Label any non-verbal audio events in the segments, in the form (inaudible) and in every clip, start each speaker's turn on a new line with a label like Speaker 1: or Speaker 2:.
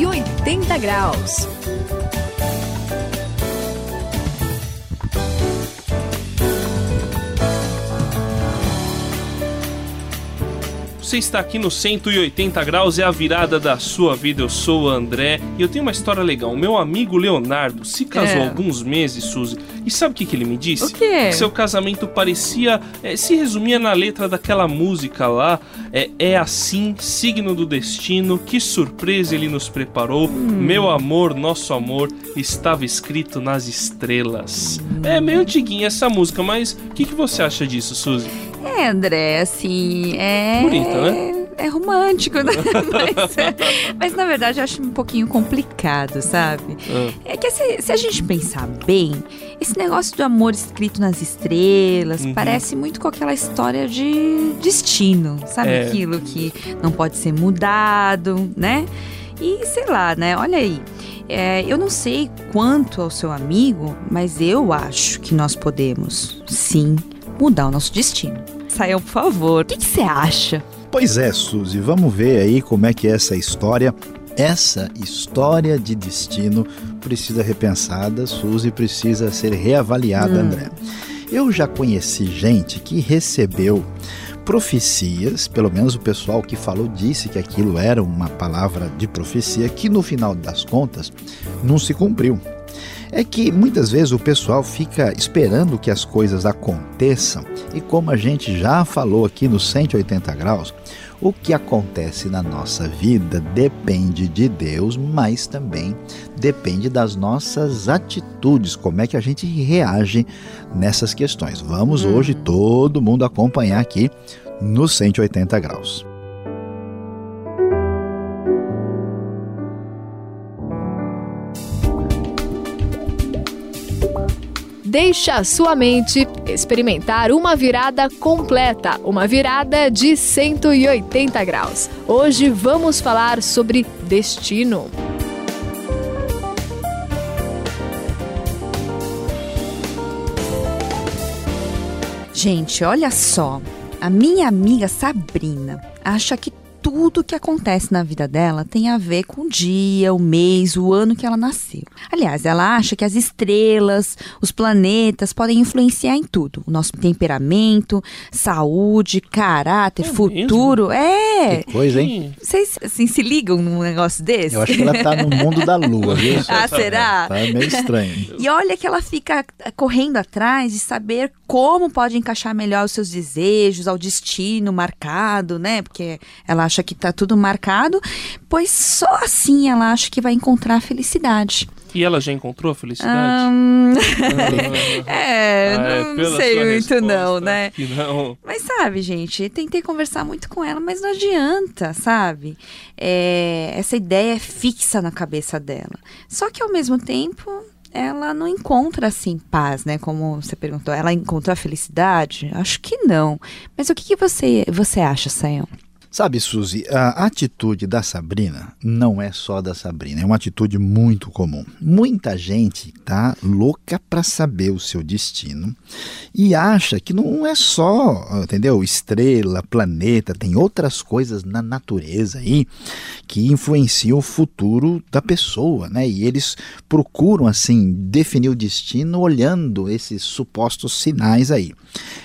Speaker 1: 180 graus.
Speaker 2: Você está aqui no 180 graus, é a virada da sua vida. Eu sou o André e eu tenho uma história legal. O meu amigo Leonardo se casou
Speaker 3: É.
Speaker 2: há alguns meses, Suzy. E sabe o que, que ele me disse?
Speaker 3: O quê?
Speaker 2: Que seu casamento parecia. eh, se resumia na letra daquela música lá. É, é assim, signo do destino, que surpresa ele nos preparou.
Speaker 3: Hum.
Speaker 2: Meu amor, nosso amor, estava escrito nas estrelas. É meio antiguinha essa música, mas o que, que você acha disso, Suzy?
Speaker 3: É, André, assim, é.
Speaker 2: Bonita, né?
Speaker 3: É romântico, né? (laughs) mas, mas, na verdade eu acho um pouquinho complicado, sabe?
Speaker 2: Ah.
Speaker 3: É que se, se a gente pensar bem, esse negócio do amor escrito nas estrelas
Speaker 2: Uhum.
Speaker 3: parece muito com aquela história de destino, sabe?
Speaker 2: É.
Speaker 3: Aquilo que não pode ser mudado, né? E sei lá, né? Olha aí. é, eu não sei quanto ao seu amigo, mas eu acho que nós podemos, sim, mudar o nosso destino. Saiam, por favor. O que você acha?
Speaker 4: Pois é, Suzy, vamos ver aí como é que é essa história. Essa história de destino precisa repensada, Suzy precisa ser reavaliada, André. Eu já conheci gente que recebeu profecias, pelo menos o pessoal que falou disse que aquilo era uma palavra de profecia, que no final das contas não se cumpriu. É que muitas vezes o pessoal fica esperando que as coisas aconteçam e como a gente já falou aqui no 180 graus, o que acontece na nossa vida depende de Deus, mas também depende das nossas atitudes, como é que a gente reage nessas questões. Vamos hoje todo mundo acompanhar aqui no 180 graus.
Speaker 1: Deixa a sua mente experimentar uma virada completa, uma virada de 180 graus. Hoje vamos falar sobre destino.
Speaker 3: Gente, olha só. A minha amiga Sabrina acha que tudo que acontece na vida dela tem a ver com o dia, o mês, o ano que ela nasceu. Aliás, ela acha que as estrelas, os planetas podem influenciar em tudo. O nosso temperamento, saúde, caráter,
Speaker 2: É
Speaker 3: futuro. É!
Speaker 4: Que coisa, hein?
Speaker 3: Vocês assim, se ligam num negócio desse?
Speaker 4: Eu acho que ela tá no mundo da lua, viu? (laughs)
Speaker 3: Ah, será?
Speaker 4: Tá meio estranho.
Speaker 3: E olha que ela fica correndo atrás de saber como pode encaixar melhor os seus desejos ao destino marcado, né? Porque ela acha que tá tudo marcado, pois só assim ela acha que vai encontrar a felicidade.
Speaker 2: E ela já encontrou a felicidade?
Speaker 3: Hum, (laughs)
Speaker 2: Ah,
Speaker 3: é,
Speaker 2: é,
Speaker 3: não sei muito
Speaker 2: resposta,
Speaker 3: não, né?
Speaker 2: Não.
Speaker 3: Mas sabe, gente, tentei conversar muito com ela, mas não adianta, sabe? É, essa ideia é fixa na cabeça dela. Só que ao mesmo tempo, ela não encontra assim paz, né? Como você perguntou, ela encontrou a felicidade? Acho que não. Mas o que, que você, você acha, Sayão?
Speaker 4: Sabe, Suzy, a atitude da Sabrina não é só da Sabrina, é uma atitude muito comum. Muita gente tá louca para saber o seu destino e acha que não é só, entendeu? Estrela, planeta, tem outras coisas na natureza aí que influenciam o futuro da pessoa, né? E eles procuram assim definir o destino olhando esses supostos sinais aí.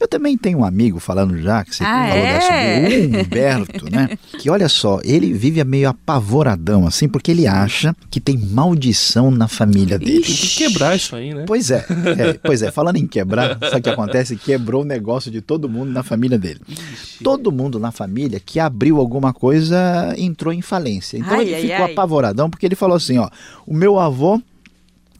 Speaker 4: Eu também tenho um amigo falando já que você
Speaker 3: Ah,
Speaker 4: falou
Speaker 3: é?
Speaker 4: dessa o Humberto, né? (laughs) Que olha só, ele vive meio apavoradão assim, porque ele acha que tem maldição na família dele.
Speaker 2: Tem que quebrar isso aí, né?
Speaker 4: Pois é, é, (laughs) pois é, falando em quebrar, sabe o que acontece? Quebrou o negócio de todo mundo na família dele. Todo mundo na família que abriu alguma coisa entrou em falência. Então
Speaker 3: Ai,
Speaker 4: ele
Speaker 3: ai,
Speaker 4: ficou
Speaker 3: ai.
Speaker 4: apavoradão porque ele falou assim, ó, o meu avô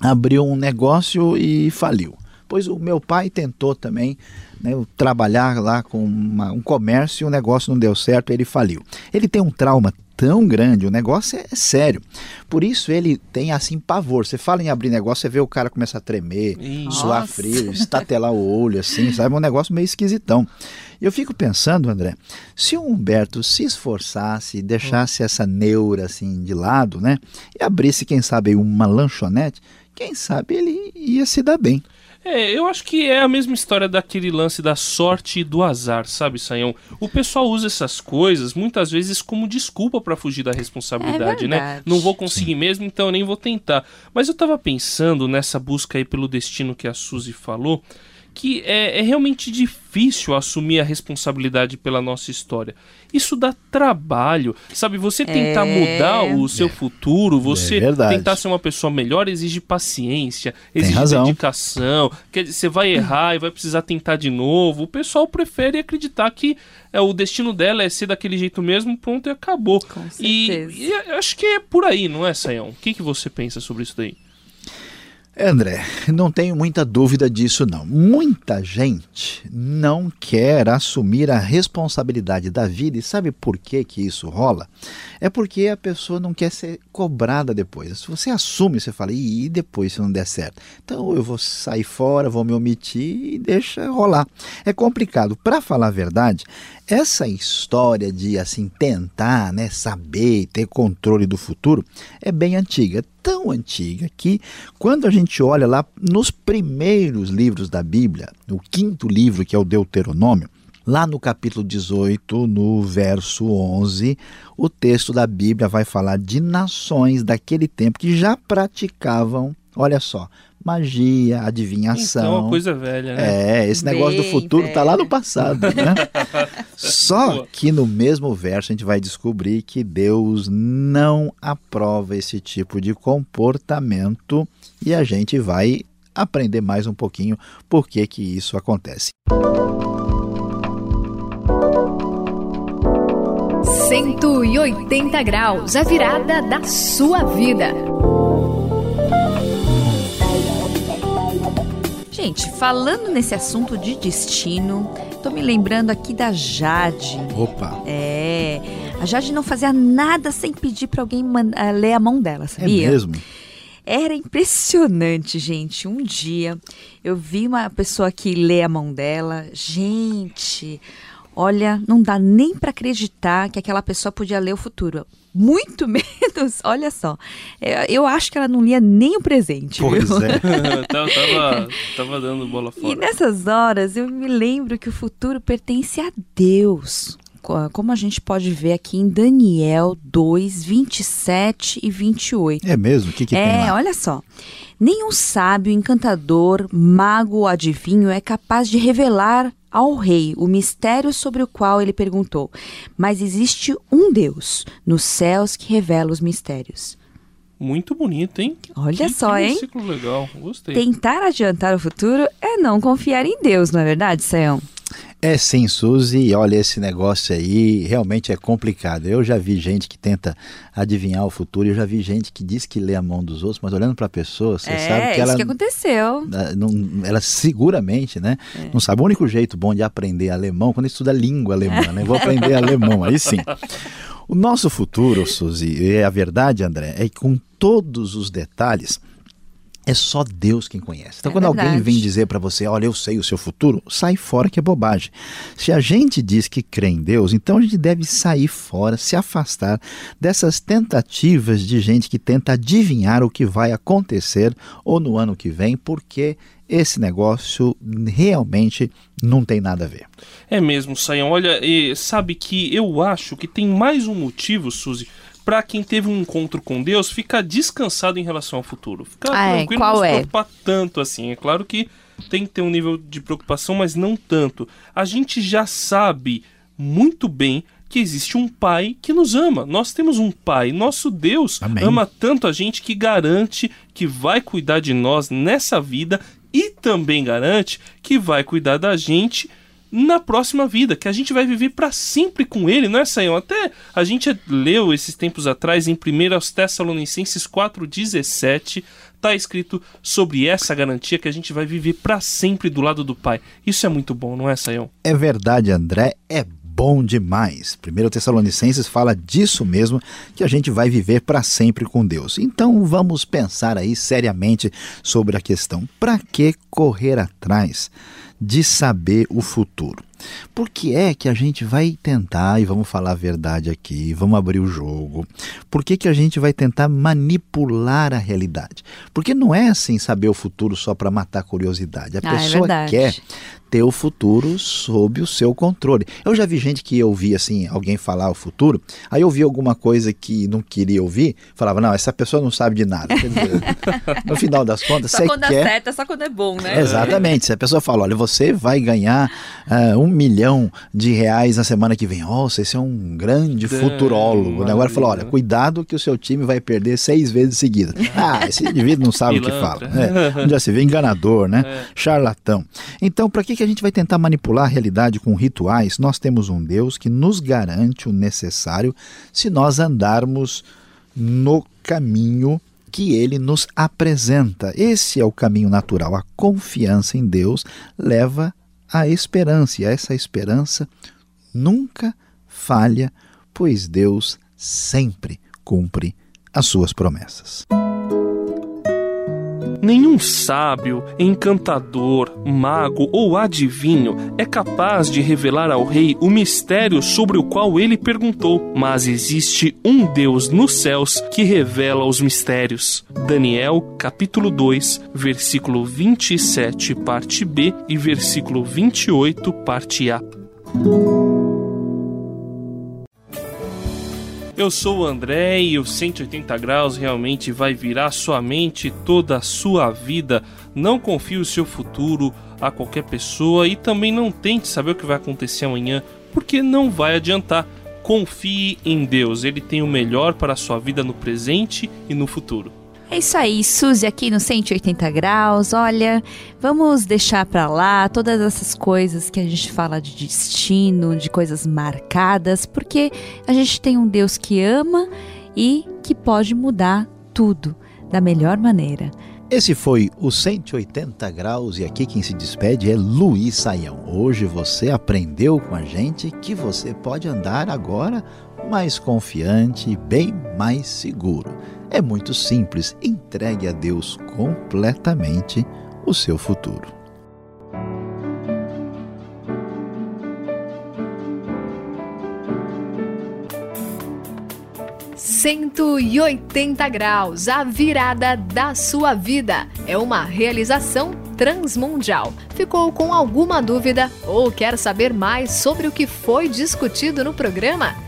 Speaker 4: abriu um negócio e faliu. Pois o meu pai tentou também né, trabalhar lá com uma- um comércio e o negócio não deu certo, ele faliu. Ele tem um trauma tão grande, o negócio é, é sério. Por isso ele tem assim pavor. Você fala em abrir negócio, você vê o cara começa a tremer,
Speaker 2: Ih.
Speaker 4: suar
Speaker 3: Nossa.
Speaker 4: frio, estatelar o olho, assim, sabe? Um negócio meio esquisitão. E eu fico pensando, André, se o Humberto se esforçasse, deixasse essa neura assim de lado, né? E abrisse, quem sabe, uma lanchonete, quem sabe ele ia se dar bem.
Speaker 2: É, eu acho que é a mesma história daquele lance da sorte e do azar, sabe, Sayão? O pessoal usa essas coisas muitas vezes como desculpa para fugir da responsabilidade,
Speaker 3: é
Speaker 2: né? Não vou conseguir Sim. mesmo, então eu nem vou tentar. Mas eu tava pensando nessa busca aí pelo destino que a Suzy falou que é, é, realmente difícil assumir a responsabilidade pela nossa história. Isso dá trabalho, sabe? Você tentar é... mudar o seu futuro, você é tentar ser uma pessoa melhor, exige paciência, exige dedicação. Quer dizer, você vai errar e vai precisar tentar de novo. O pessoal prefere acreditar que é, o destino dela é ser daquele jeito mesmo, pronto e acabou.
Speaker 3: Com certeza.
Speaker 2: E, e acho que é por aí, não é, Sayão? O que, que você pensa sobre isso daí?
Speaker 4: André, não tenho muita dúvida disso não. Muita gente não quer assumir a responsabilidade da vida e sabe por que que isso rola? É porque a pessoa não quer ser cobrada depois. Se você assume, você fala, e depois se não der certo? Então eu vou sair fora, vou me omitir e deixa rolar. É complicado. Para falar a verdade, essa história de assim tentar, né, saber, ter controle do futuro é bem antiga, tão antiga que quando a gente olha lá nos primeiros livros da Bíblia, o quinto livro que é o Deuteronômio, lá no capítulo 18, no verso 11, o texto da Bíblia vai falar de nações daquele tempo que já praticavam, olha só, magia, adivinhação. Então,
Speaker 2: é uma coisa velha, né?
Speaker 4: É, esse negócio Bem do futuro velha. tá lá no passado, né? (laughs) Só que no mesmo verso a gente vai descobrir que Deus não aprova esse tipo de comportamento e a gente vai aprender mais um pouquinho por que que isso acontece.
Speaker 1: Cento e oitenta graus, a virada da sua vida.
Speaker 3: Gente, falando nesse assunto de destino, tô me lembrando aqui da Jade.
Speaker 4: Opa!
Speaker 3: É. A Jade não fazia nada sem pedir para alguém uh, ler a mão dela, sabia?
Speaker 4: É mesmo?
Speaker 3: Era impressionante, gente. Um dia eu vi uma pessoa que lê a mão dela. Gente, olha, não dá nem para acreditar que aquela pessoa podia ler o futuro muito (laughs) menos, olha só. É, eu acho que ela não lia nem o presente.
Speaker 4: Pois
Speaker 3: viu?
Speaker 4: é. (laughs) (laughs)
Speaker 2: tava, tava, tava, dando bola fora.
Speaker 3: E nessas horas eu me lembro que o futuro pertence a Deus. Como a gente pode ver aqui em Daniel 2, 27 e 28.
Speaker 4: É mesmo? O que, que
Speaker 3: é,
Speaker 4: tem
Speaker 3: lá? olha só. Nenhum sábio, encantador, mago ou adivinho é capaz de revelar ao rei o mistério sobre o qual ele perguntou. Mas existe um Deus nos céus que revela os mistérios.
Speaker 2: Muito bonito, hein?
Speaker 3: Olha que, só,
Speaker 2: que
Speaker 3: hein?
Speaker 2: legal, gostei.
Speaker 3: Tentar adiantar o futuro é não confiar em Deus, não é verdade, Sayão?
Speaker 4: É sim, Suzy. Olha, esse negócio aí realmente é complicado. Eu já vi gente que tenta adivinhar o futuro, eu já vi gente que diz que lê a mão dos outros, mas olhando para a pessoa, você
Speaker 3: é,
Speaker 4: sabe que ela.
Speaker 3: É, isso que aconteceu.
Speaker 4: Não, ela seguramente, né? É. Não sabe. O único jeito bom de aprender alemão quando estuda língua alemã, né? Vou aprender alemão, aí sim. (laughs) O nosso futuro, Suzy, é a verdade, André, é que com todos os detalhes é só Deus quem conhece. Então, é quando verdade. alguém vem dizer para você, olha, eu sei o seu futuro, sai fora que é bobagem. Se a gente diz que crê em Deus, então a gente deve sair fora, se afastar dessas tentativas de gente que tenta adivinhar o que vai acontecer ou no ano que vem, porque esse negócio realmente não tem nada a ver.
Speaker 2: É mesmo, Sayão. Olha, e sabe que eu acho que tem mais um motivo, Suzy, para quem teve um encontro com Deus ficar descansado em relação ao futuro. Ficar
Speaker 3: ah,
Speaker 2: tranquilo,
Speaker 3: é? Qual
Speaker 2: não se
Speaker 3: é?
Speaker 2: preocupar tanto assim. É claro que tem que ter um nível de preocupação, mas não tanto. A gente já sabe muito bem que existe um pai que nos ama. Nós temos um pai. Nosso Deus Amém. ama tanto a gente que garante que vai cuidar de nós nessa vida e também garante que vai cuidar da gente na próxima vida, que a gente vai viver para sempre com ele, não é, Sayão? Até a gente leu esses tempos atrás em 1 Tessalonicenses 4,17, tá escrito sobre essa garantia que a gente vai viver para sempre do lado do Pai. Isso é muito bom, não é, Sayão?
Speaker 4: É verdade, André, é bom demais. 1 Tessalonicenses fala disso mesmo, que a gente vai viver para sempre com Deus. Então vamos pensar aí seriamente sobre a questão: para que correr atrás? De saber o futuro. Por que é que a gente vai tentar, e vamos falar a verdade aqui, vamos abrir o jogo, por que, que a gente vai tentar manipular a realidade? Porque não é assim saber o futuro só para matar a curiosidade. A
Speaker 3: Ah, é
Speaker 4: pessoa
Speaker 3: verdade.
Speaker 4: quer ter o futuro sob o seu controle. Eu já vi gente que ouvia assim, alguém falar o futuro, aí eu ouvia alguma coisa que não queria ouvir, falava, não, essa pessoa não sabe de nada. (laughs) No final das contas,
Speaker 3: Só
Speaker 4: você
Speaker 3: quando
Speaker 4: quer...
Speaker 3: certo, é só quando é bom, né?
Speaker 4: Exatamente. Se a pessoa fala, olha, você vai ganhar ah, um milhão de reais na semana que vem. Nossa, esse é um grande
Speaker 2: É,
Speaker 4: futurólogo. né? Agora fala, olha, cuidado que o seu time vai perder seis vezes seguidas. (laughs) Ah, esse indivíduo não sabe o que fala. É, onde já se vê enganador, né?
Speaker 2: É.
Speaker 4: Charlatão. Então, para que, que a gente vai tentar manipular a realidade com rituais? Nós temos um Deus que nos garante o necessário se nós andarmos no caminho que ele nos apresenta. Esse é o caminho natural. A confiança em Deus leva à esperança, e essa esperança nunca falha, pois Deus sempre cumpre as suas promessas.
Speaker 2: Nenhum sábio, encantador, mago ou adivinho é capaz de revelar ao rei o mistério sobre o qual ele perguntou, mas existe um Deus nos céus que revela os mistérios. Daniel, capítulo 2, versículo 27, parte B e versículo 28, parte A. Eu sou o André e o 180 graus realmente vai virar sua mente, toda a sua vida. Não confie o seu futuro a qualquer pessoa e também não tente saber o que vai acontecer amanhã, porque não vai adiantar. Confie em Deus, Ele tem o melhor para a sua vida no presente e no futuro.
Speaker 3: É isso aí, Suzy aqui no 180 graus. Olha, vamos deixar pra lá todas essas coisas que a gente fala de destino, de coisas marcadas, porque a gente tem um Deus que ama e que pode mudar tudo da melhor maneira.
Speaker 4: Esse foi o 180 graus e aqui quem se despede é Luiz Saião. Hoje você aprendeu com a gente que você pode andar agora mais confiante e bem mais seguro. É muito simples, entregue a Deus completamente o seu futuro.
Speaker 1: Cento e oitenta graus, a virada da sua vida. É uma realização transmundial. Ficou com alguma dúvida ou quer saber mais sobre o que foi discutido no programa?